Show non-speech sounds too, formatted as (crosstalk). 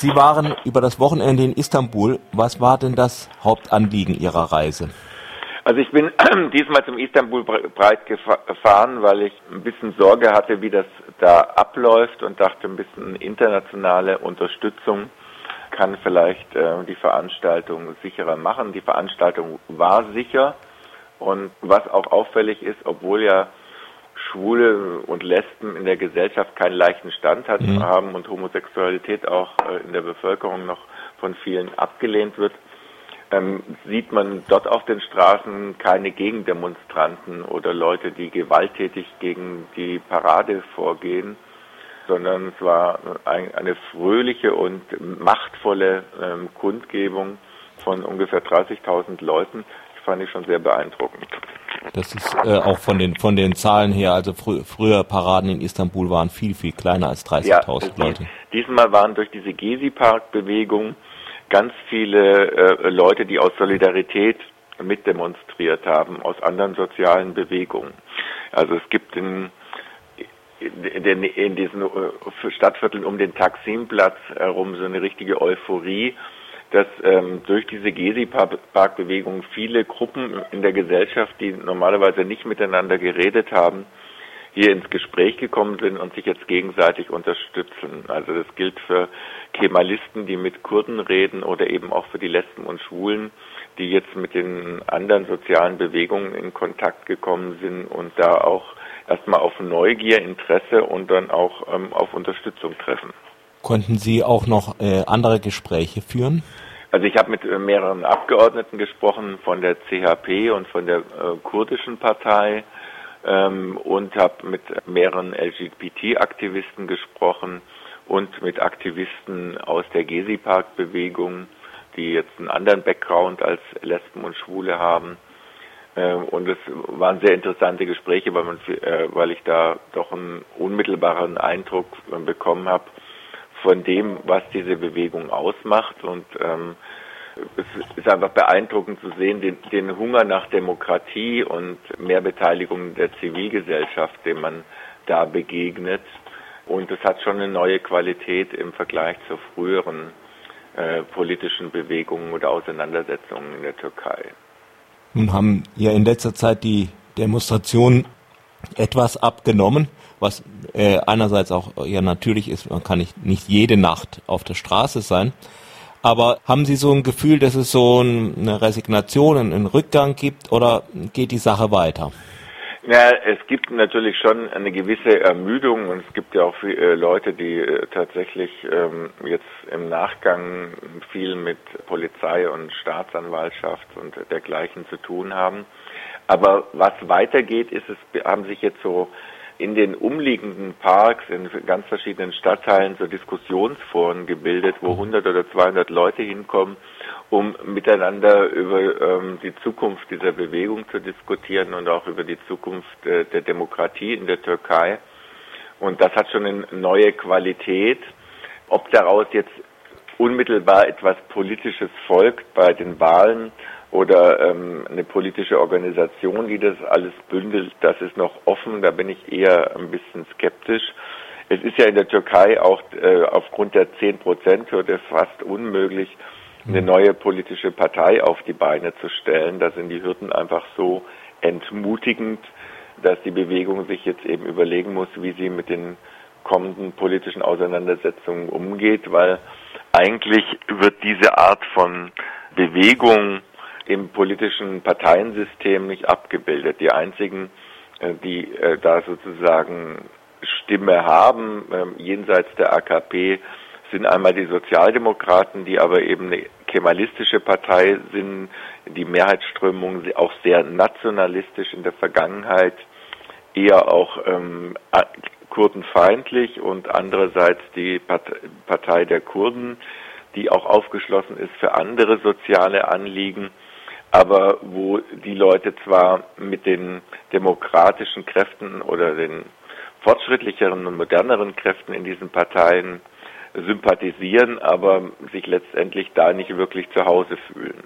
Sie waren über das Wochenende in Istanbul. Was war denn das Hauptanliegen Ihrer Reise? Also ich bin (clears throat) diesmal zum Istanbul breit gefahren, weil ich ein bisschen Sorge hatte, wie das da abläuft und dachte, ein bisschen internationale Unterstützung kann vielleicht äh, die Veranstaltung sicherer machen. Die Veranstaltung war sicher und was auch auffällig ist, obwohl ja Schwule und Lesben in der Gesellschaft keinen leichten Stand hat, mhm. haben und Homosexualität auch äh, in der Bevölkerung noch von vielen abgelehnt wird, ähm, sieht man dort auf den Straßen keine Gegendemonstranten oder Leute, die gewalttätig gegen die Parade vorgehen, sondern es war ein, eine fröhliche und machtvolle ähm, Kundgebung von ungefähr 30.000 Leuten. Das fand ich schon sehr beeindruckend. Das ist äh, auch von den von den Zahlen her, also frü früher Paraden in Istanbul waren viel, viel kleiner als 30.000 ja, Leute. Diesmal waren durch diese Gezi-Park-Bewegung ganz viele äh, Leute, die aus Solidarität mitdemonstriert haben, aus anderen sozialen Bewegungen. Also es gibt in, in, in diesen äh, Stadtvierteln um den Taksimplatz herum so eine richtige Euphorie, dass ähm, durch diese Gezi-Park-Bewegung viele Gruppen in der Gesellschaft, die normalerweise nicht miteinander geredet haben, hier ins Gespräch gekommen sind und sich jetzt gegenseitig unterstützen. Also das gilt für Kemalisten, die mit Kurden reden oder eben auch für die Lesben und Schwulen, die jetzt mit den anderen sozialen Bewegungen in Kontakt gekommen sind und da auch erstmal auf Neugier, Interesse und dann auch ähm, auf Unterstützung treffen. Konnten Sie auch noch äh, andere Gespräche führen? Also ich habe mit äh, mehreren Abgeordneten gesprochen von der CHP und von der äh, kurdischen Partei ähm, und habe mit mehreren LGBT-Aktivisten gesprochen und mit Aktivisten aus der Gezi-Park-Bewegung, die jetzt einen anderen Background als Lesben und Schwule haben. Ähm, und es waren sehr interessante Gespräche, weil, man, äh, weil ich da doch einen unmittelbaren Eindruck äh, bekommen habe von dem, was diese Bewegung ausmacht. Und ähm, es ist einfach beeindruckend zu sehen, den, den, Hunger nach Demokratie und mehr Beteiligung der Zivilgesellschaft, dem man da begegnet. Und es hat schon eine neue Qualität im Vergleich zu früheren äh, politischen Bewegungen oder Auseinandersetzungen in der Türkei. Nun haben ja in letzter Zeit die Demonstrationen etwas abgenommen, was äh, einerseits auch ja natürlich ist, man kann nicht, nicht jede Nacht auf der Straße sein. Aber haben Sie so ein Gefühl, dass es so eine Resignation, einen Rückgang gibt oder geht die Sache weiter? Ja, es gibt natürlich schon eine gewisse Ermüdung und es gibt ja auch viele äh, Leute, die äh, tatsächlich ähm, jetzt im Nachgang viel mit Polizei und Staatsanwaltschaft und dergleichen zu tun haben. Aber was weitergeht, ist es, haben sich jetzt so in den umliegenden Parks in ganz verschiedenen Stadtteilen so Diskussionsforen gebildet, wo 100 oder 200 Leute hinkommen, um miteinander über ähm, die Zukunft dieser Bewegung zu diskutieren und auch über die Zukunft äh, der Demokratie in der Türkei. Und das hat schon eine neue Qualität. Ob daraus jetzt unmittelbar etwas Politisches folgt bei den Wahlen, oder ähm, eine politische Organisation, die das alles bündelt, das ist noch offen. Da bin ich eher ein bisschen skeptisch. Es ist ja in der Türkei auch äh, aufgrund der 10-Prozent-Hürde fast unmöglich, eine mhm. neue politische Partei auf die Beine zu stellen. Da sind die Hürden einfach so entmutigend, dass die Bewegung sich jetzt eben überlegen muss, wie sie mit den kommenden politischen Auseinandersetzungen umgeht, weil eigentlich wird diese Art von Bewegung im politischen Parteiensystem nicht abgebildet. Die einzigen, äh, die äh, da sozusagen Stimme haben, ähm, jenseits der AKP, sind einmal die Sozialdemokraten, die aber eben eine kemalistische Partei sind, die Mehrheitsströmung auch sehr nationalistisch in der Vergangenheit, eher auch ähm, kurdenfeindlich und andererseits die Partei der Kurden, die auch aufgeschlossen ist für andere soziale Anliegen aber wo die Leute zwar mit den demokratischen Kräften oder den fortschrittlicheren und moderneren Kräften in diesen Parteien sympathisieren, aber sich letztendlich da nicht wirklich zu Hause fühlen.